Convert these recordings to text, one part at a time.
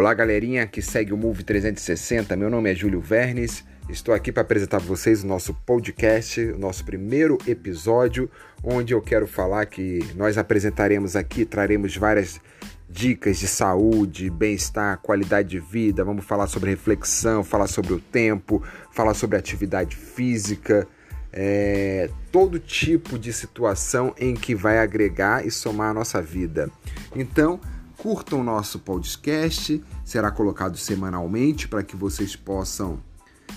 Olá, galerinha que segue o Move 360. Meu nome é Júlio Vernes. Estou aqui para apresentar para vocês o nosso podcast, o nosso primeiro episódio, onde eu quero falar que nós apresentaremos aqui, traremos várias dicas de saúde, bem-estar, qualidade de vida. Vamos falar sobre reflexão, falar sobre o tempo, falar sobre atividade física, é, todo tipo de situação em que vai agregar e somar a nossa vida. Então, Curtam o nosso podcast, será colocado semanalmente para que vocês possam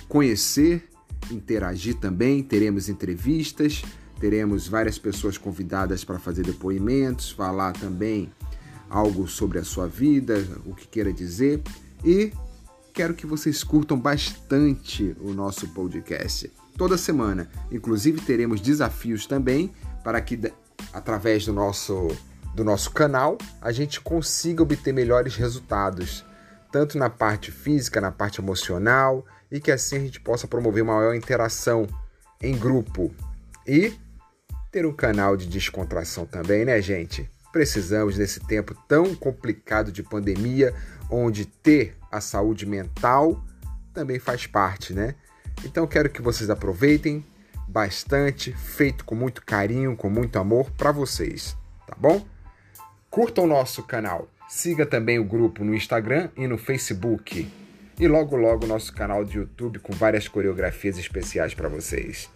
conhecer, interagir também. Teremos entrevistas, teremos várias pessoas convidadas para fazer depoimentos, falar também algo sobre a sua vida, o que queira dizer. E quero que vocês curtam bastante o nosso podcast. Toda semana, inclusive, teremos desafios também para que, através do nosso do nosso canal, a gente consiga obter melhores resultados, tanto na parte física, na parte emocional, e que assim a gente possa promover maior interação em grupo e ter um canal de descontração também, né, gente? Precisamos nesse tempo tão complicado de pandemia, onde ter a saúde mental também faz parte, né? Então quero que vocês aproveitem bastante, feito com muito carinho, com muito amor para vocês, tá bom? Curta o nosso canal, siga também o grupo no Instagram e no Facebook. E logo logo nosso canal de YouTube com várias coreografias especiais para vocês.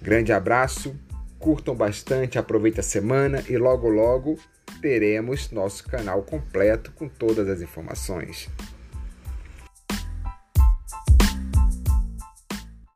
Grande abraço, curtam bastante, aproveitem a semana e logo logo teremos nosso canal completo com todas as informações.